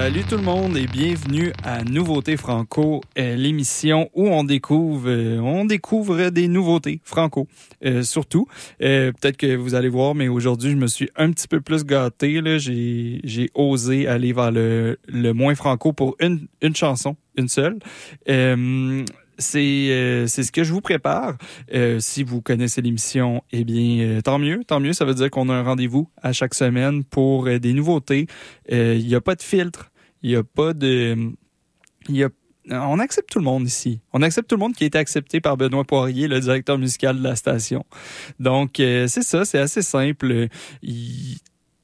Salut tout le monde et bienvenue à Nouveautés Franco, euh, l'émission où on découvre, euh, on découvre des nouveautés franco, euh, surtout. Peut-être que vous allez voir, mais aujourd'hui je me suis un petit peu plus gâté. J'ai, osé aller vers le, moins franco pour une chanson, une seule c'est c'est ce que je vous prépare. si vous connaissez l'émission, eh bien, tant mieux, tant mieux. Ça veut dire qu'on a un rendez-vous à chaque semaine pour des nouveautés. Il n'y a pas de filtre. Il n'y a pas de... Y a on accepte tout le monde ici. On accepte tout le monde qui a été accepté par Benoît Poirier, le directeur musical de la station. Donc, euh, c'est ça, c'est assez simple.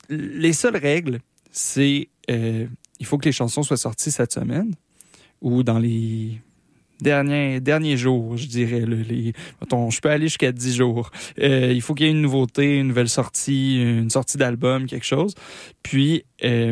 les seules règles, c'est euh, il faut que les chansons soient sorties cette semaine ou dans les derniers, derniers jours, je dirais. les, je peux aller jusqu'à 10 jours. Euh, il faut qu'il y ait une nouveauté, une nouvelle sortie, une sortie d'album, quelque chose. Puis,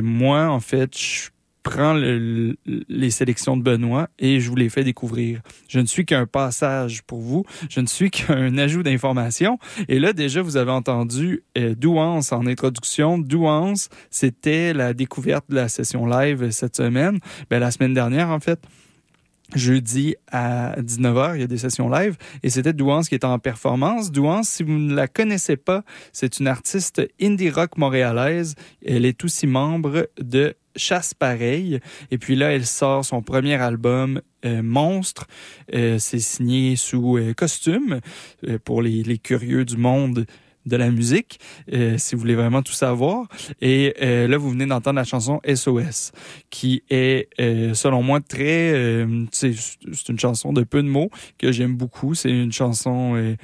moi, en fait, je prends les sélections de Benoît et je vous les fais découvrir. Je ne suis qu'un passage pour vous. Je ne suis qu'un ajout d'informations. Et là, déjà, vous avez entendu euh, Douance en introduction. Douance, c'était la découverte de la session live cette semaine. Ben, la semaine dernière, en fait jeudi à 19h, il y a des sessions live et c'était Douance qui était en performance. Douance, si vous ne la connaissez pas, c'est une artiste indie rock montréalaise. Elle est aussi membre de Chasse Pareil. Et puis là, elle sort son premier album, euh, Monstre. Euh, c'est signé sous euh, costume pour les, les, curieux du monde de la musique, si vous voulez vraiment tout savoir. Et là, vous venez d'entendre la chanson SOS, qui est, selon moi, très... c'est une chanson de peu de mots que j'aime beaucoup. C'est une chanson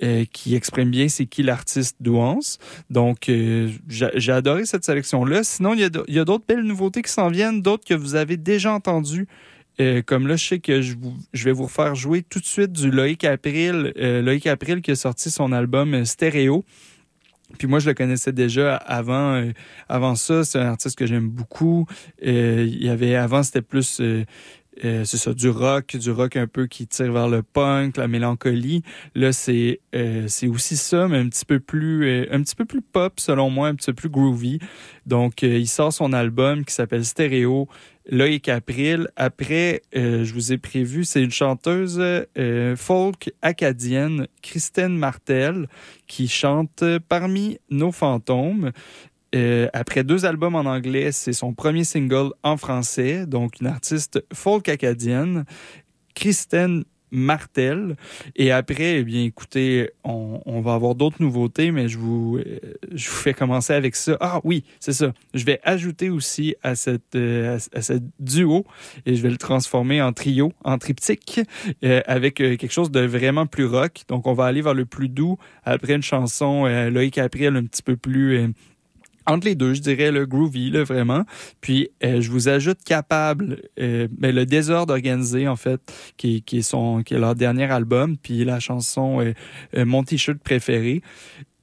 euh, qui exprime bien c'est qui l'artiste Douance. Donc, euh, j'ai adoré cette sélection-là. Sinon, il y a d'autres belles nouveautés qui s'en viennent, d'autres que vous avez déjà entendues. Euh, comme là, je sais que je, je, vais vous faire jouer tout de suite du Loïc April. Loïc April qui a sorti son album Stéréo. Puis moi, je le connaissais déjà avant. avant ça, c'est un artiste que j'aime beaucoup. il y avait avant, c'était plus euh, c'est ça, du rock, du rock un peu qui tire vers le punk, la mélancolie. Là, c'est euh, c'est aussi ça, mais un petit peu plus euh, un petit peu plus pop selon moi, un petit peu plus groovy. Donc, il sort son album qui s'appelle Stéréo. Loïc April. Après, je vous ai prévu, c'est une chanteuse folk acadienne, Christine Martel, qui chante Parmi nos fantômes. Euh, après deux albums en anglais, c'est son premier single en français, donc une artiste folk acadienne, Kristen Martel. Et après, eh bien, écoutez, on, va avoir d'autres nouveautés, mais je vous, euh, je vous fais commencer avec ça. Ah oui, c'est ça. Je vais ajouter aussi à cette, euh, à, ce duo et je vais le transformer en trio, en triptyque, avec quelque chose de vraiment plus rock. Donc, on va aller vers le plus doux après une chanson Loïc April un petit peu plus entre les deux, je dirais le groovy, là, vraiment. Puis euh, je vous ajoute capable, euh, ben, le désordre organisé en fait, qui, qui est qui est leur dernier album, puis la chanson euh, mon t-shirt préféré.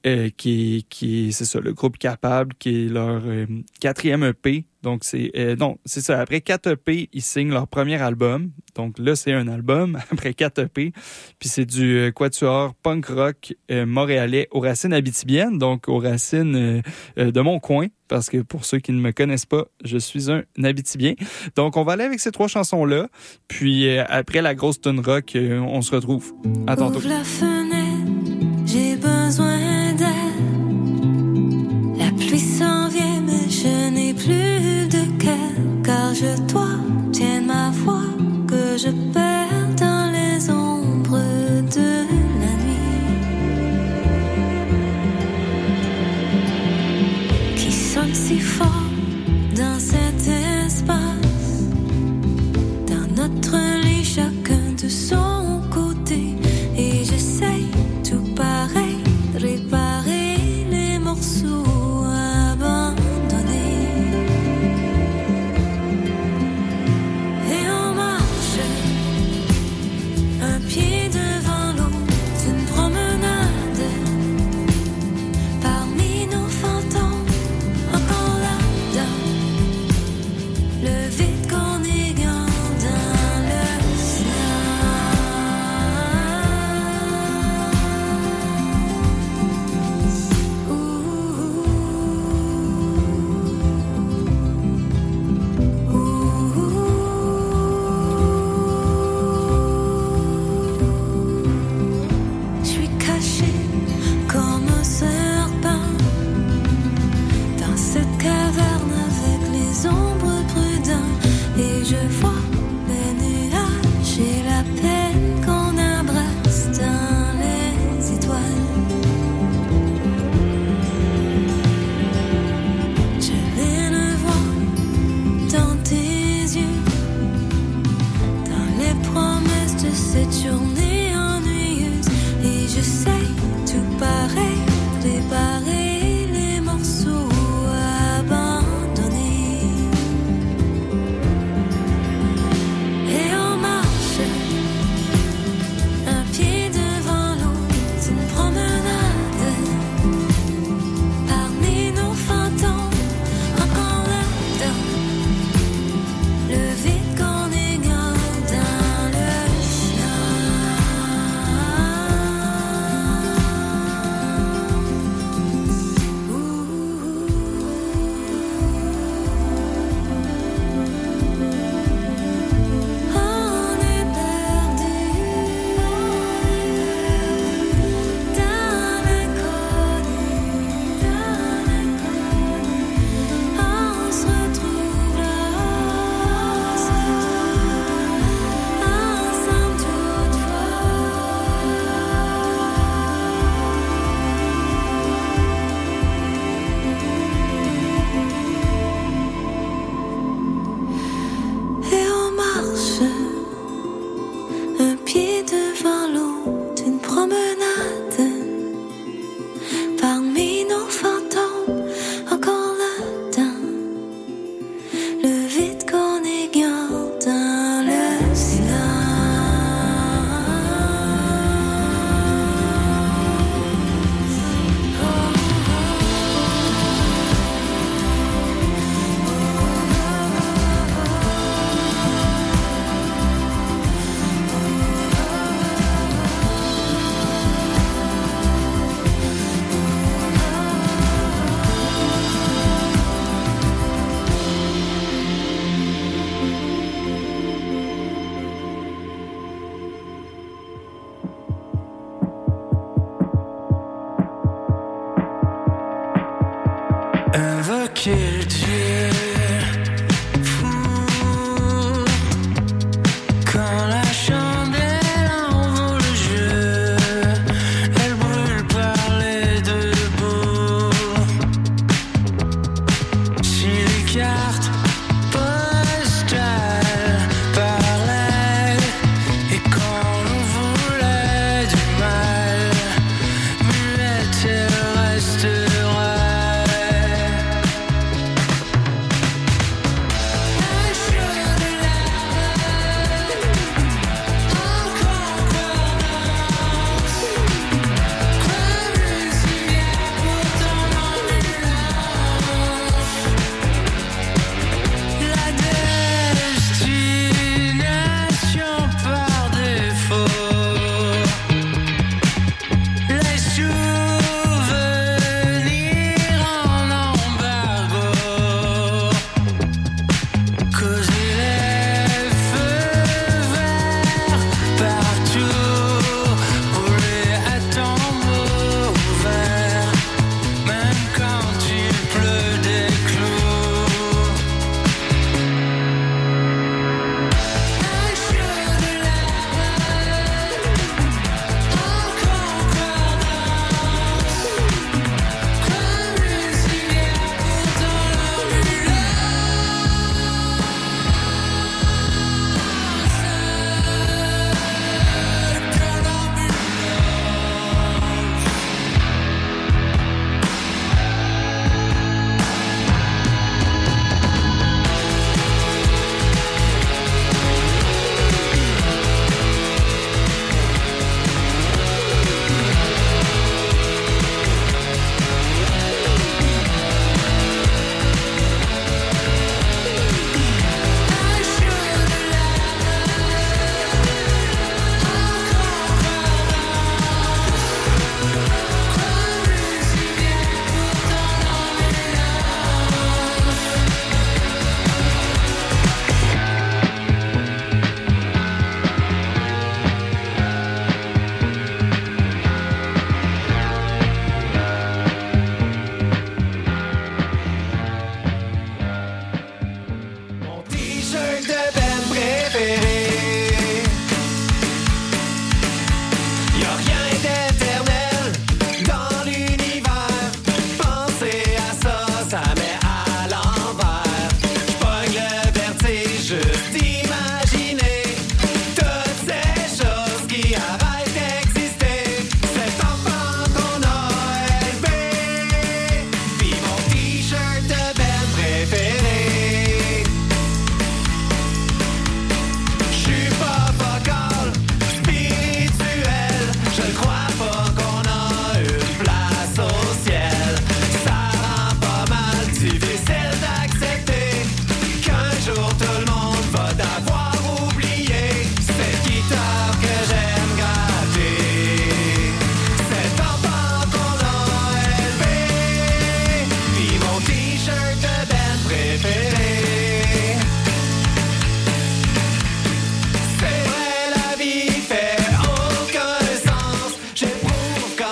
Euh, qui, qui c'est ça, le groupe Capable, qui est leur euh, quatrième EP. Donc, c'est euh, non, c'est ça. Après quatre EP, ils signent leur premier album. Donc là, c'est un album après quatre EP. Puis c'est du quatuor punk rock montréalais aux racines abitibiennes, donc aux racines de mon coin. Parce que pour ceux qui ne me connaissent pas, je suis un Abitibien. Donc, on va aller avec ces trois chansons-là. Puis après la grosse tune rock, on se retrouve. À tantôt. kid you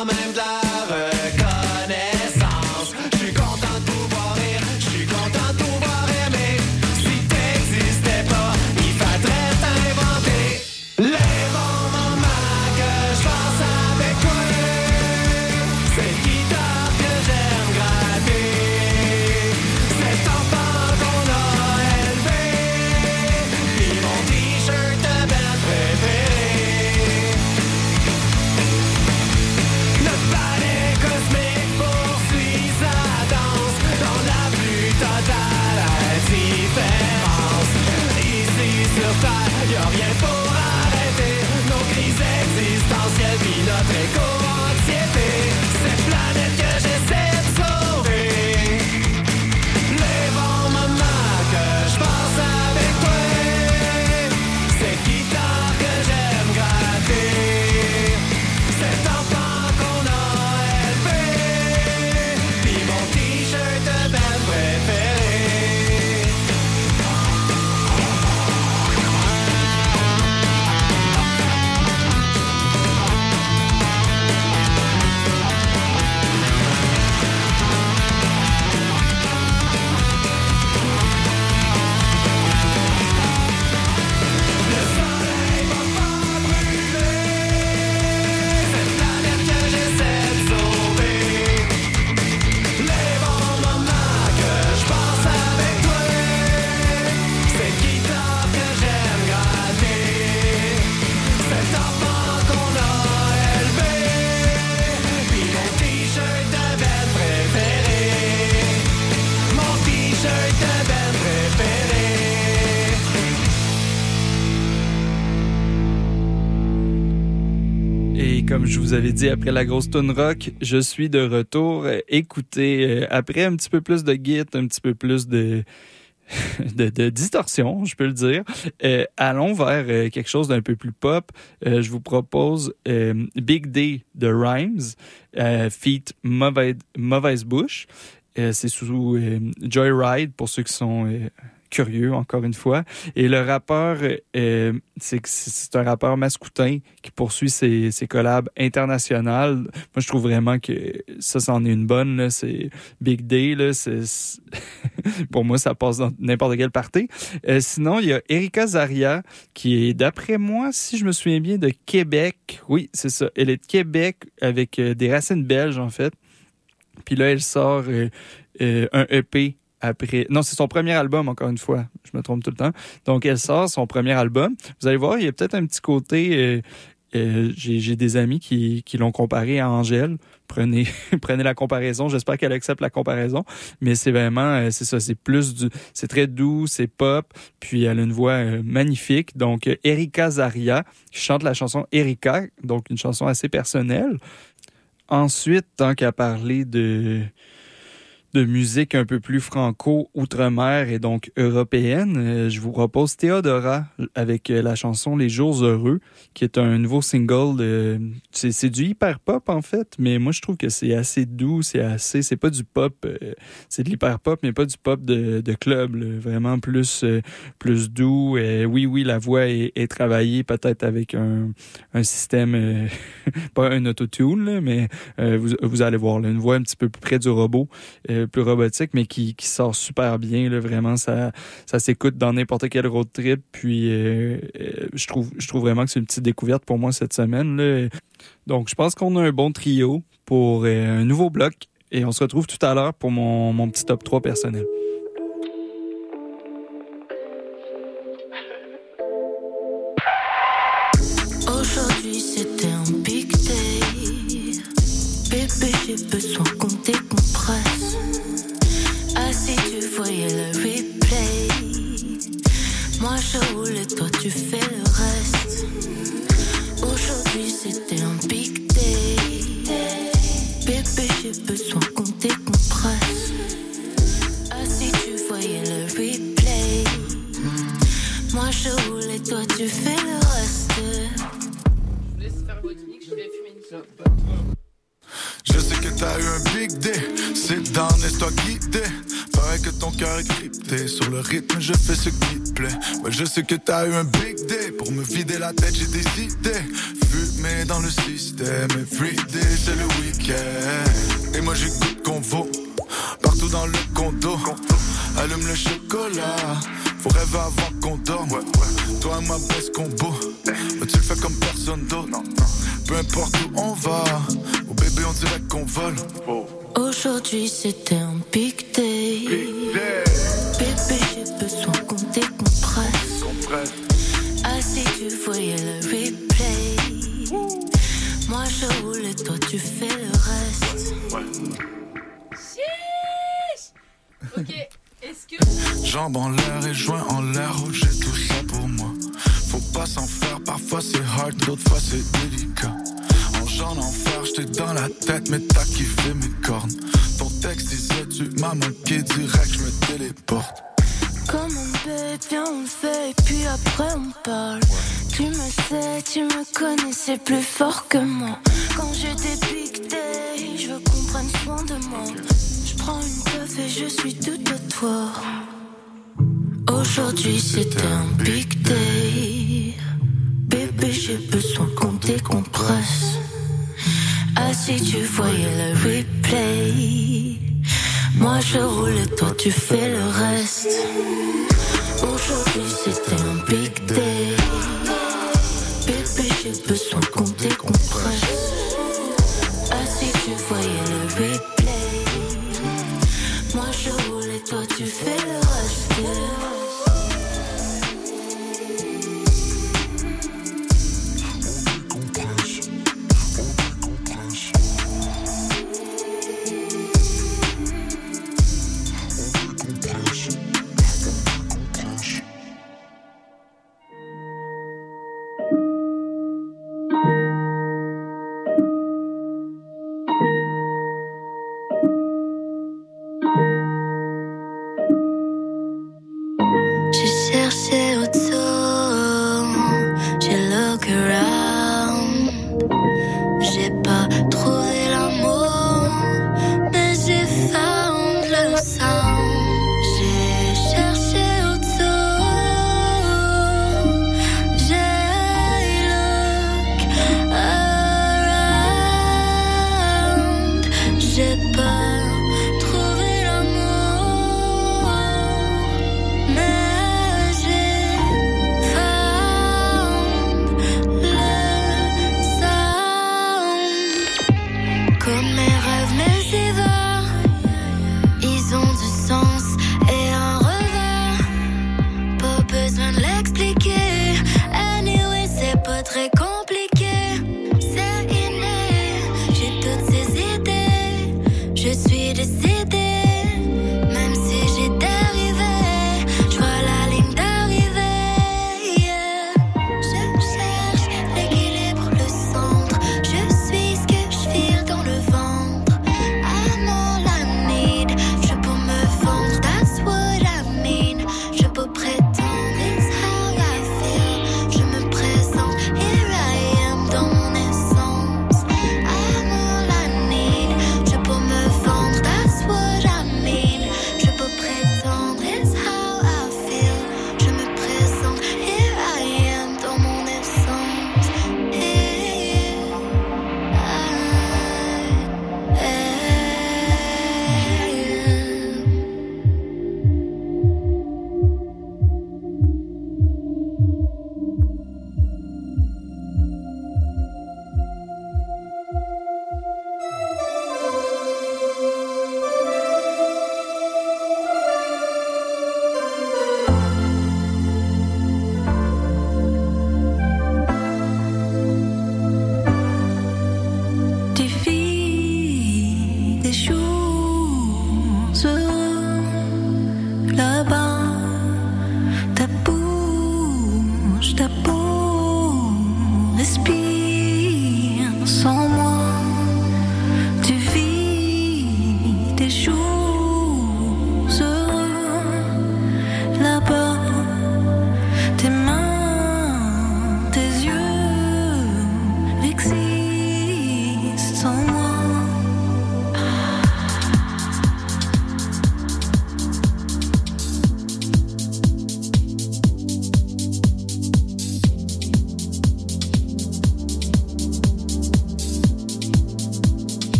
Damen im Glas. Je vous avais dit après la grosse tune rock, je suis de retour. Écoutez, euh, après un petit peu plus de git, un petit peu plus de de, distorsion, je peux le dire. Euh, allons vers euh, quelque chose d'un peu plus pop. je vous propose Big Day de Rhymes, feat Mauvaise, Mauvaise Bouche. c'est sous Joyride pour ceux qui sont curieux, encore une fois. Et le rappeur, euh, c'est un rappeur mascoutin qui poursuit ses, ses collabs internationales. Moi, je trouve vraiment que ça, c'en est une bonne. C'est Big Day. Là, pour moi, ça passe dans n'importe quelle partie. Euh, sinon, il y a Erika Zaria, qui est, d'après moi, si je me souviens bien, de Québec. Oui, c'est ça. Elle est de Québec avec euh, des racines belges, en fait. Puis là, elle sort un EP après. Non, c'est son premier album, encore une fois. Je me trompe tout le temps. Donc, elle sort son premier album. Vous allez voir, il y a peut-être un petit côté. Euh, euh, j'ai des amis qui, qui l'ont comparé à Angèle. Prenez, prenez la comparaison. J'espère qu'elle accepte la comparaison. Mais c'est vraiment, euh, c'est ça, c'est plus du, c'est très doux, c'est pop. Puis elle a une voix magnifique. Donc Erika Zaria chante la chanson Erika, donc une chanson assez personnelle. Ensuite, tant qu'à parler de de musique un peu plus franco-outre-mer et donc européenne, euh, je vous propose Théodora avec euh, la chanson Les Jours Heureux, qui est un nouveau single. De... C'est du hyper pop en fait, mais moi je trouve que c'est assez doux, c'est assez, c'est pas du pop, euh, c'est de l'hyper pop, mais pas du pop de, de club, vraiment plus plus doux. Oui, oui, la voix est, est travaillée peut-être avec un, un système, pas un autotune, mais vous, vous allez voir, une voix un petit peu plus près du robot plus robotique, mais qui, sort super bien. Là, vraiment, ça, ça s'écoute dans n'importe quel road trip. Puis euh, euh, je, trouve, je vraiment que c'est une petite découverte pour moi cette semaine. Donc, je pense qu'on a un bon trio pour euh, un nouveau bloc. Et on se retrouve tout à l'heure pour mon, mon petit top 3 personnel. Fais le reste. Je faire je fumer une. Je sais que t'as eu un big day, c'est dans toi guidé. Pareil que ton cœur est crypté, sur le rythme je fais ce qui te plaît. Ouais, je sais que t'as eu un big day, pour me vider la tête j'ai décidé. Fumer dans le système, everyday c'est le week-end. Et moi j'écoute vaut, partout dans le condo. Allume le chocolat, faut rêver avant qu'on dorme. Toi et moi baisse combo, tu le fais comme personne d'autre. Peu importe où on va, au bébé on dirait qu'on vole. Aujourd'hui c'était un big day. Bébé, j'ai besoin qu'on décompresse. Ah, si tu voyais le replay. Moi je roule et toi tu fais le reste. Ok. Jambes en l'air et joints en l'air, oh, j'ai tout ça pour moi. Faut pas s'en faire, parfois c'est hard, d'autres fois c'est délicat. En genre d'enfer, j'étais dans la tête, mais t'as kiffé mes cornes. Ton texte disait tu m'as manqué direct, je me téléporte. Comme on bête, viens on fait et puis après on parle. Tu me sais, tu me connais, c'est plus fort que moi. Quand j'ai des je veux qu'on prenne soin de moi. Une teuf et je suis tout à toi. Aujourd'hui c'était un big day. Bébé, j'ai besoin qu'on décompresse. Ah, si tu voyais le replay. Moi je roule et toi tu fais le reste. Aujourd'hui c'était un big day. Bébé, j'ai besoin qu'on décompresse.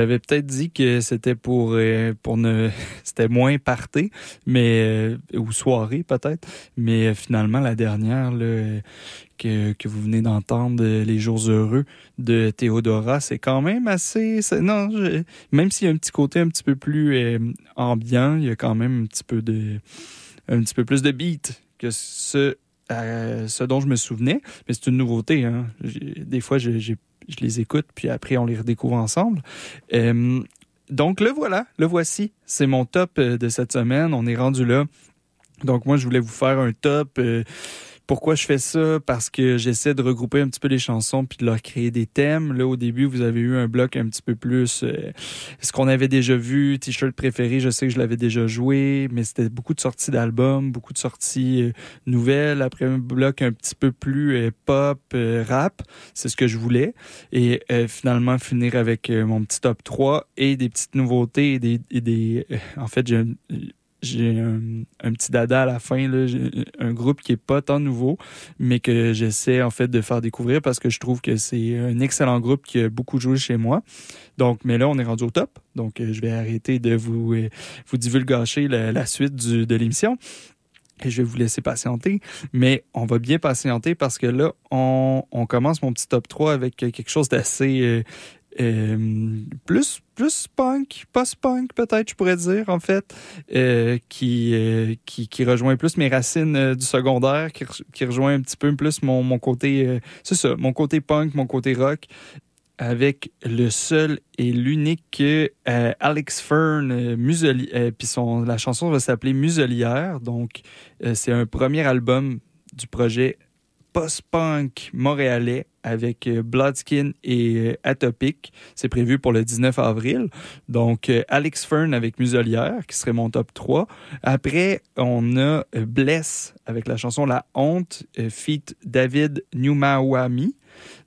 J'avais peut-être dit que c'était pour euh, pour ne c'était moins parté, mais euh, ou soirée peut-être, mais euh, finalement la dernière que, que vous venez d'entendre les jours heureux de Théodora, c'est quand même assez non, même s'il y a un petit côté un petit peu plus ambiant, il y a quand même un petit peu de un petit peu plus de beat que ce ce dont je me souvenais, mais c'est une nouveauté. Hein. Des fois, j'ai- je les écoute, puis après, on les redécouvre ensemble. Euh, donc, le voilà, le voici. C'est mon top euh, de cette semaine. On est rendu là. Donc, moi, je voulais vous faire un top. euh, pourquoi je fais ça? Parce que j'essaie de regrouper un petit peu les chansons puis de leur créer des thèmes. Là, au début, vous avez eu un bloc un petit peu plus euh, ce qu'on avait déjà vu, t-shirt préféré, je sais que je l'avais déjà joué, mais c'était beaucoup de sorties d'albums, beaucoup de sorties euh, nouvelles. Après un bloc un petit peu plus euh, pop, euh, rap, c'est ce que je voulais. Et finalement, finir avec mon petit top 3 et des petites nouveautés et des... et des en fait, j'ai j'ai un, petit dada à la fin, là. Un groupe qui est pas tant nouveau, mais que j'essaie en fait de faire découvrir parce que je trouve que c'est un excellent groupe qui a beaucoup joué chez moi. Donc, mais là, on est rendu au top. Donc, euh, je vais arrêter de vous, euh, vous divulgacher la, suite du, de l'émission. Et je vais vous laisser patienter. Mais on va bien patienter parce que là, on, on commence mon petit top 3 avec quelque chose d'assez euh, plus plus punk, post-punk peut-être, je pourrais dire en fait, euh, qui, euh, qui qui rejoint plus mes racines du secondaire, qui, qui rejoint un petit peu plus mon mon côté, c'est ça, mon côté punk, mon côté rock, avec le seul et l'unique Alex Fern Museli- puis la chanson va s'appeler Muselière, donc c'est un premier album du projet post-punk montréalais avec euh, Bloodskin et euh, Atopic. C'est prévu pour le 19 avril. Donc, euh, Alex Fern avec Muselière, qui serait mon top 3. Après, on a Bless avec la chanson La Honte, feat David Numawami.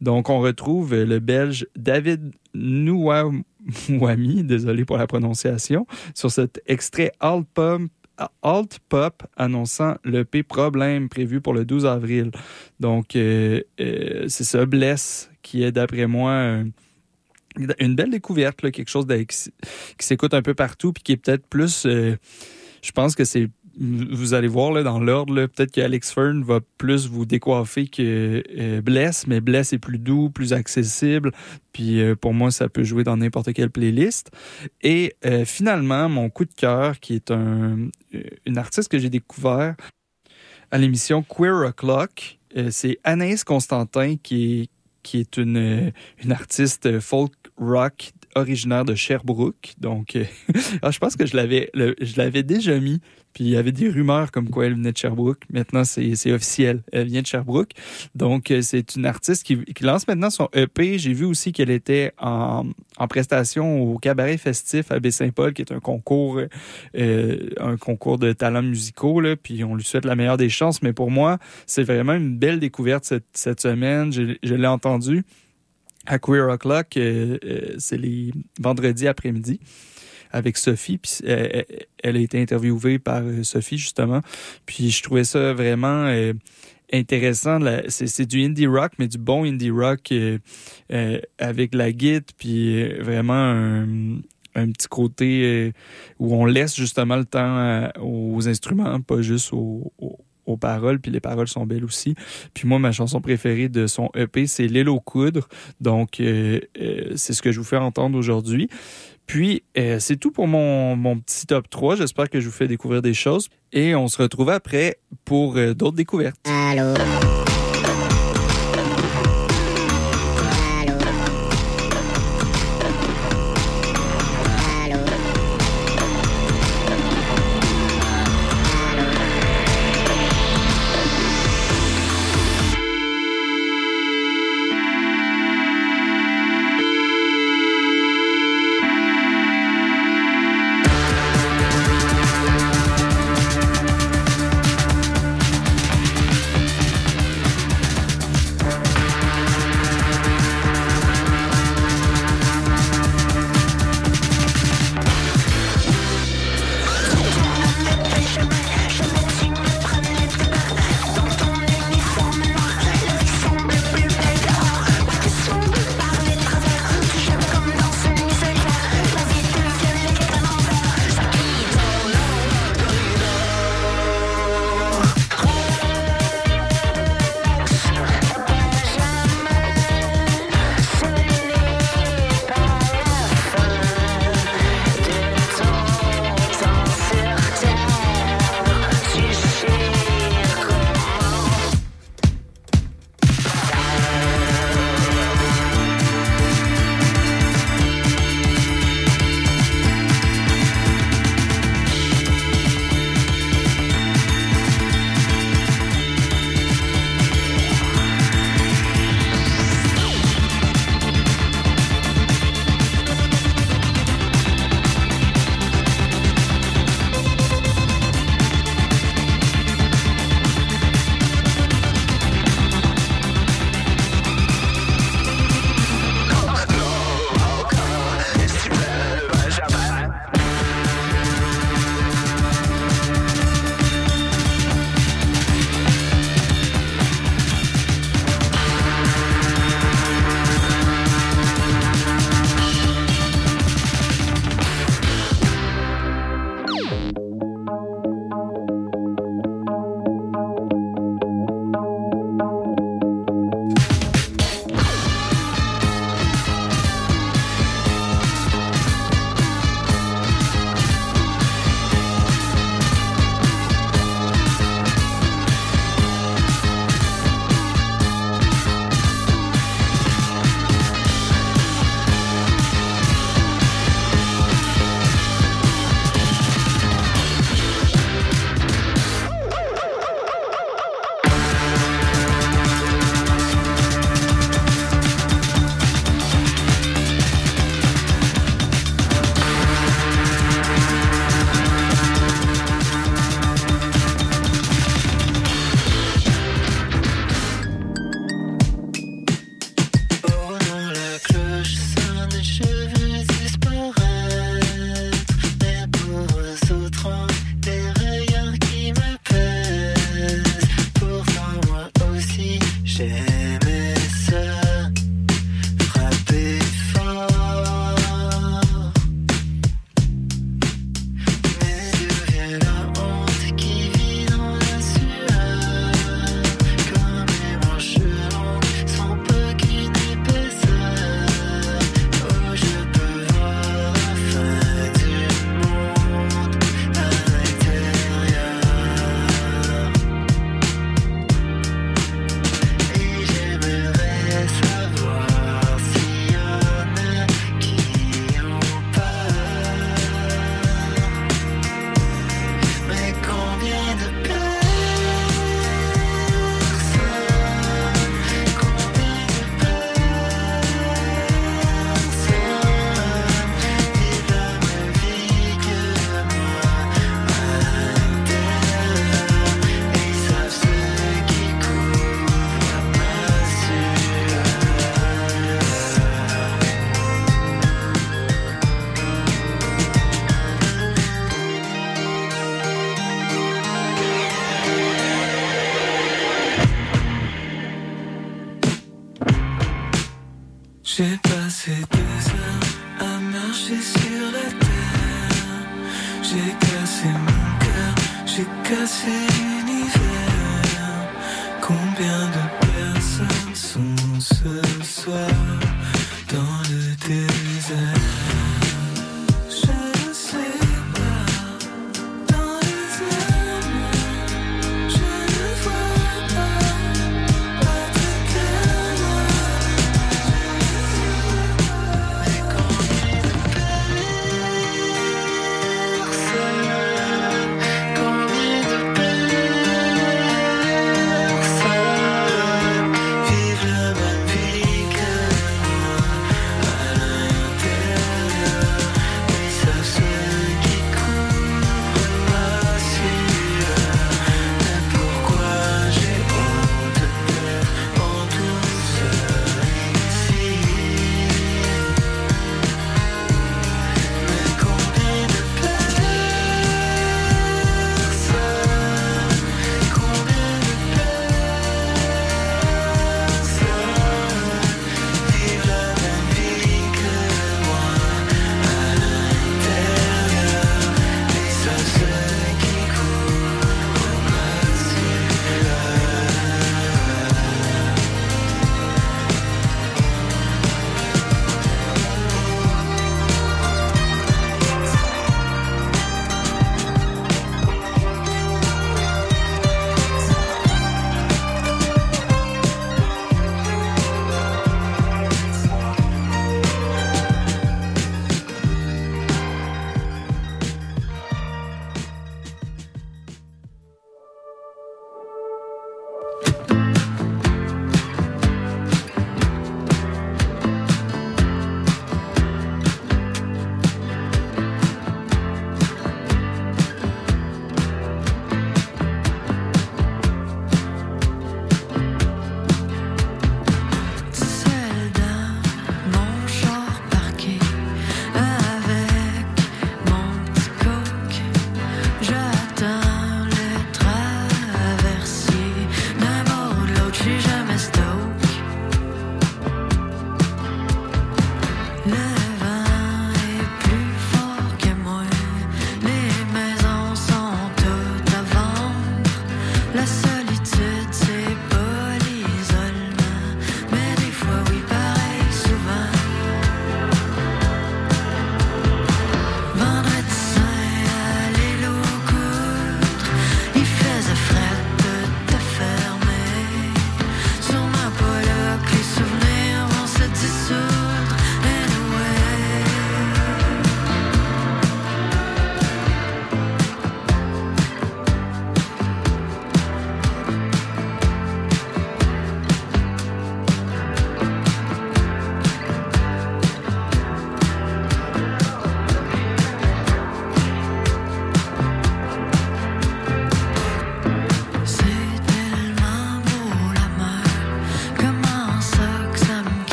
Donc, on retrouve le Belge David Nouamouami, désolé pour la prononciation, sur cet extrait Alt Alt Pop annonçant le P Problème prévu pour le 12 avril. Donc, euh, euh, c'est ça, Bless, qui est d'après moi une belle découverte, quelque chose qui s'écoute un peu partout, puis qui est peut-être plus. euh, je pense que c'est. Vous allez voir dans l'ordre, peut-être qu'Alex Fern va plus vous décoiffer que euh, Bless, mais Bless est plus doux, plus accessible. Puis euh, pour moi, ça peut jouer dans n'importe quelle playlist. Et euh, finalement, mon coup de cœur, qui est un, euh, une artiste que j'ai découvert à l'émission Queer O'Clock, c'est Anaïs Constantin, qui est, qui est une, une artiste folk rock originaire de Sherbrooke. Donc, ah, je pense que je l'avais déjà mis. Puis il y avait des rumeurs comme quoi elle venait de Sherbrooke. Maintenant, c'est officiel. Elle vient de Sherbrooke. Donc, euh, c'est une artiste qui, lance maintenant son EP. J'ai vu aussi qu'elle était en, en prestation au Cabaret Festif à Baie-Saint-Paul, qui est un concours, euh, un concours de talents musicaux. Là, puis on lui souhaite la meilleure des chances. Mais pour moi, c'est vraiment une belle découverte cette, cette semaine. Je, l'ai entendu à Queer O'Clock. euh, c'est les vendredis après-midi avec Sophie. Puis elle, a été interviewée par euh, Sophie, justement. Puis je trouvais ça vraiment euh, intéressant. C'est du indie rock, mais du bon indie rock euh, avec la guitare, puis vraiment un, petit côté où on laisse justement le temps aux instruments, pas juste aux, paroles, puis les paroles sont belles aussi. Puis moi, ma chanson préférée de son EP, c'est L'île aux coudres. Donc, c'est ce que je vous fais entendre aujourd'hui. Puis, euh, c'est tout pour mon, petit top 3. J'espère que je vous fais découvrir des choses. Et on se retrouve après pour euh, d'autres découvertes. Allô?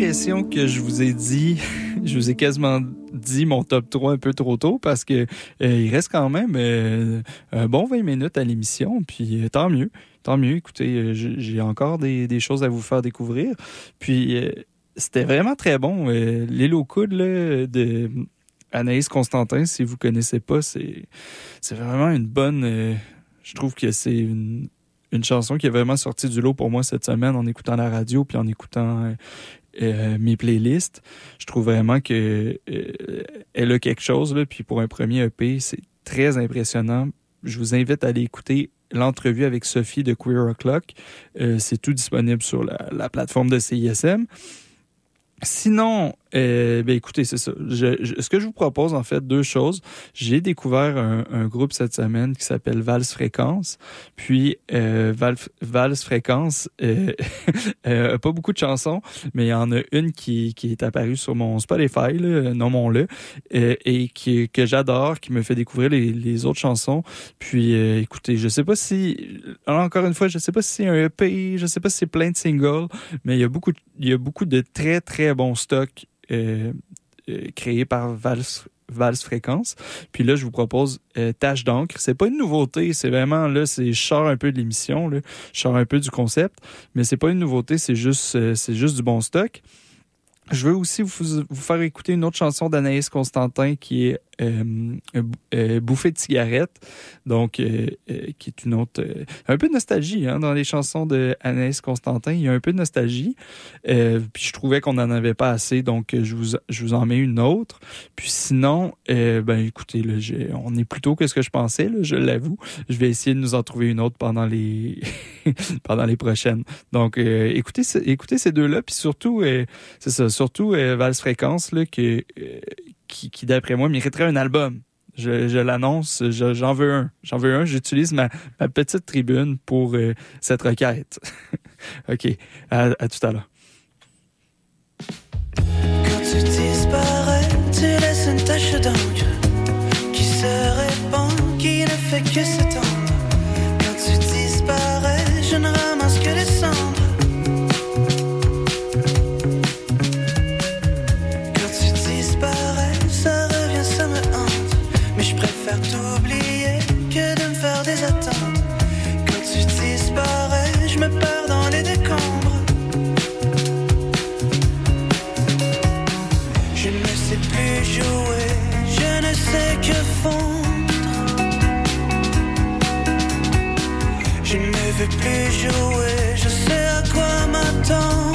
L'impression que je vous ai dit, je vous ai quasiment dit mon top 3 un peu trop tôt parce que euh, il reste quand même euh, un bon 20 minutes à l'émission, puis euh, tant mieux. Tant mieux, écoutez, j'ai encore des, choses à vous faire découvrir. Puis c'était vraiment très bon. Au coude là, de Anaïs Constantin, si vous connaissez pas, c'est vraiment une bonne. je trouve que c'est une chanson qui est vraiment sortie du lot pour moi cette semaine en écoutant la radio puis en écoutant euh, mes playlists. Je trouve vraiment que euh, elle a quelque chose là. Puis pour un premier EP, c'est très impressionnant. Je vous invite à aller écouter l'entrevue avec Sophie de Queer O'Clock. Euh, c'est tout disponible sur la plateforme de CISM. Sinon, euh, ben écoutez, c'est ça. Je, je- ce que je vous propose, en fait, deux choses. J'ai découvert un, un groupe cette semaine qui s'appelle Vals Fréquence. Puis, euh, Val, Vals Fréquence, euh, euh, pas beaucoup de chansons, mais il y en a une qui, qui est apparue sur mon Spotify, nommons-le, euh, et qui, que j'adore, qui me fait découvrir les, les autres chansons. Puis, euh, écoutez, je sais pas si, encore une fois, je sais pas si c'est un EP, je sais pas si c'est plein de singles, mais il y a beaucoup, il y a beaucoup de très très bons stocks euh, euh, créés par Vals, Vals Fréquence. Puis là, je vous propose euh, Tâche d'encre. C'est pas une nouveauté, c'est vraiment là, c'est je un peu de l'émission, je sors un peu du concept, mais c'est pas une nouveauté, c'est juste, c'est juste du bon stock. Je veux aussi vous, faire écouter une autre chanson d'Anaïs Constantin qui est euh, euh, Bouffée de cigarette, donc euh, euh, qui est une autre euh, un peu de nostalgie hein, dans les chansons de Anaïs Constantin. Il y a un peu de nostalgie, euh, puis je trouvais qu'on n'en avait pas assez, donc euh, je vous je vous en mets une autre. Puis sinon, euh, ben écoutez, là, on est plutôt que ce que je pensais, je l'avoue. Je vais essayer de nous en trouver une autre pendant les pendant les prochaines. Donc euh, écoutez écoutez ces deux-là, puis surtout euh, c'est ça, surtout euh, Vals Fréquence là que euh, qui, qui d'après moi mériterait un album. Je, je l'annonce, je- j'en veux un. J'en veux un. J'utilise ma, ma petite tribune pour euh, cette requête. OK. À, à tout à l'heure. Quand tu disparais, tu laisses une tache d'encre qui se répand, qui ne fait que s'étendre. Jouer, je sais à quoi m'attendre.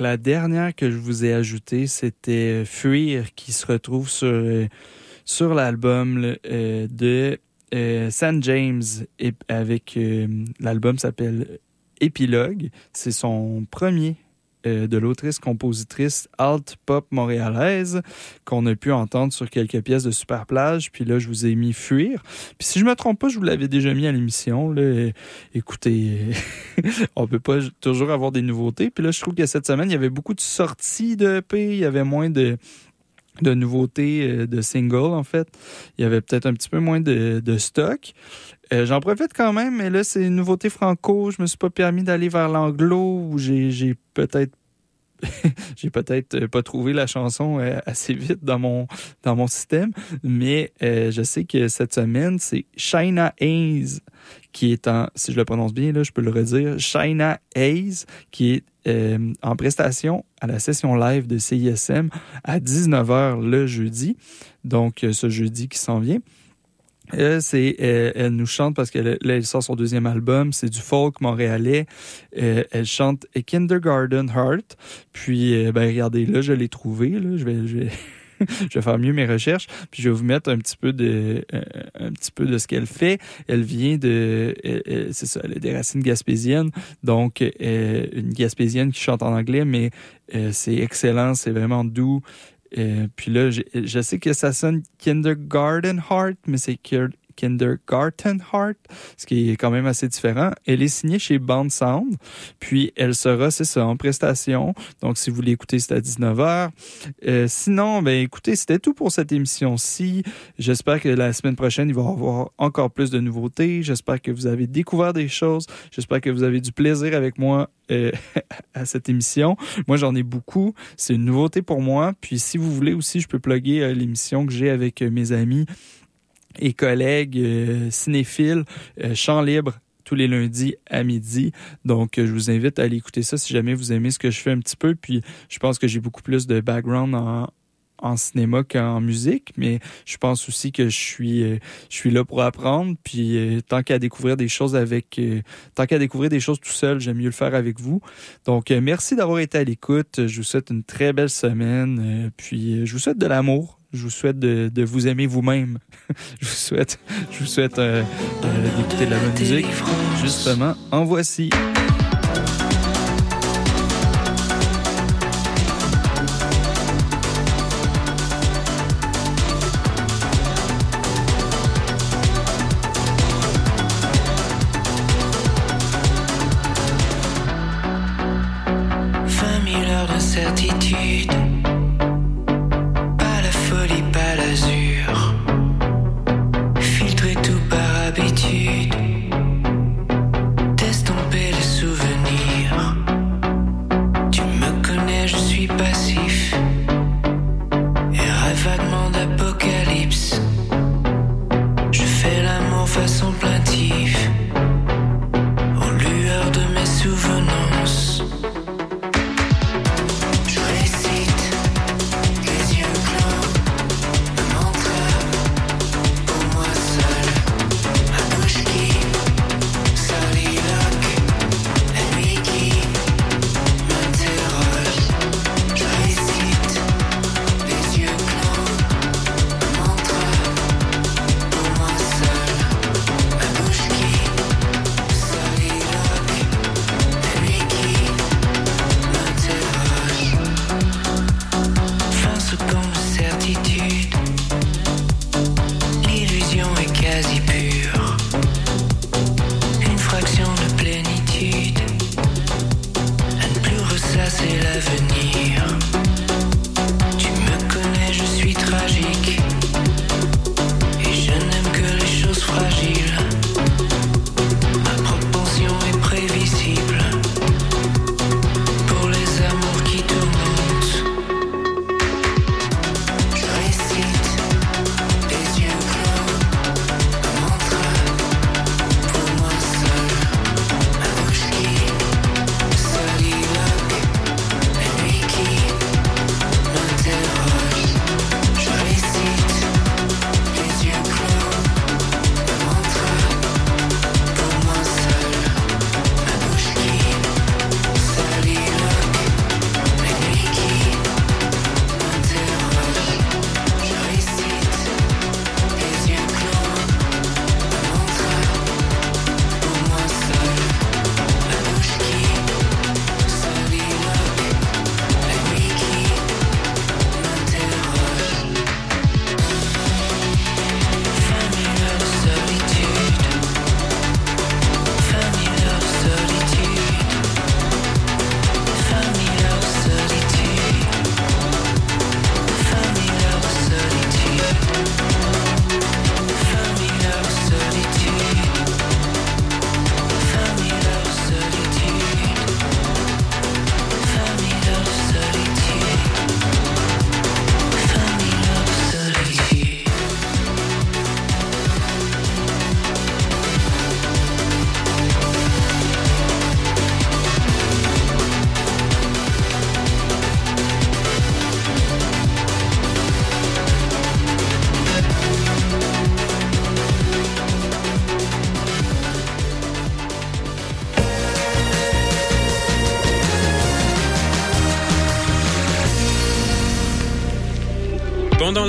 La dernière que je vous ai ajoutée, c'était Fuir, qui se retrouve sur, euh, l'album euh, de euh, San James, et avec euh, l'album s'appelle Épilogue. C'est son premier euh, de l'autrice-compositrice alt pop montréalaise qu'on a pu entendre sur quelques pièces de Super Plage. Puis là, je vous ai mis Fuir. Puis si je me trompe pas, je vous l'avais déjà mis à l'émission. Euh, Écoutez, on peut pas toujours avoir des nouveautés. Puis là, je trouve que cette semaine, il y avait beaucoup de sorties de. Il y avait moins de nouveautés euh, de singles en fait. Il y avait peut-être un petit peu moins de stock. Euh, J'en profite quand même, mais là c'est une nouveauté franco. Je me suis pas permis d'aller vers l'anglo où j'ai peut-être j'ai peut-être euh, pas trouvé la chanson euh, assez vite dans mon dans mon système, mais je sais que cette semaine c'est China Hayes qui est en si je le prononce bien là, je peux le redire, China Hayes qui est en prestation à la session live de CISM à 19h le jeudi. Donc, ce jeudi qui s'en vient. Euh, elle nous chante parce qu'elle sort son deuxième album, c'est du folk montréalais. Euh, elle chante Kindergarten Heart. Puis, euh, ben regardez, là, je l'ai trouvé. Là, je vais, faire mieux mes recherches. Puis, je vais vous mettre un petit peu de, un petit peu de ce qu'elle fait. Elle vient de, c'est ça, elle a des racines gaspésiennes. Donc, une gaspésienne qui chante en anglais, mais c'est excellent, c'est vraiment doux. Euh, puis là, je, je sais que ça sonne Kindergarten Heart, mais c'est Kindergarten Heart, ce qui est quand même assez différent. Elle est signée chez Band Sound, puis elle sera, c'est ça, en prestation. Donc, si vous voulez écouter, c'est à 19h. Euh, sinon, ben écoutez, c'était tout pour cette émission-ci. J'espère que la semaine prochaine, il va y avoir encore plus de nouveautés. J'espère que vous avez découvert des choses. J'espère que vous avez du plaisir avec moi euh, à cette émission. Moi, j'en ai beaucoup. C'est une nouveauté pour moi. Puis, si vous voulez aussi, je peux plugger euh, l'émission que j'ai avec mes amis et collègues euh, cinéphiles, euh, Chant libre tous les lundis à midi. Donc, euh, je vous invite à aller écouter ça si jamais vous aimez ce que je fais un petit peu. Puis, je pense que j'ai beaucoup plus de background en, cinéma qu'en musique, mais je pense aussi que je suis, euh, je suis là pour apprendre. Puis, tant qu'à découvrir des choses avec, tant qu'à découvrir des choses tout seul, j'aime mieux le faire avec vous. Donc, merci d'avoir été à l'écoute. Je vous souhaite une très belle semaine. puis, je vous souhaite de l'amour. Je vous souhaite de, de vous aimer vous-même. je vous souhaite, je vous souhaite euh, euh, d'écouter de la bonne musique. Justement, en voici.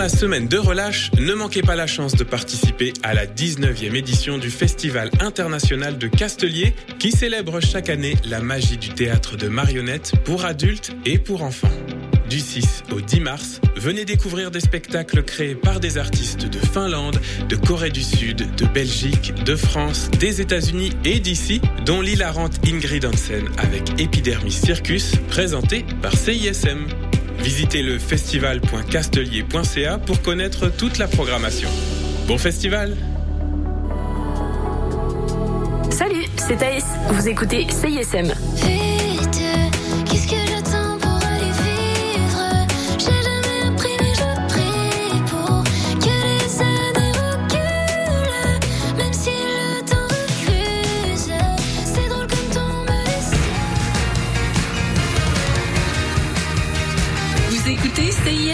La semaine de relâche, ne manquez pas la chance de participer à la 19e édition du Festival international de Castelier qui célèbre chaque année la magie du théâtre de marionnettes pour adultes et pour enfants. Du 6 au 10 mars, venez découvrir des spectacles créés par des artistes de Finlande, de Corée du Sud, de Belgique, de France, des États-Unis et d'ici, dont l'hilarante Ingrid Hansen avec Epidermis Circus, présenté par CISM. Visitez le festival.castelier.ca pour connaître toute la programmation. Bon festival Salut, c'est Thaïs. Vous écoutez CISM. Vite, qu'est-ce que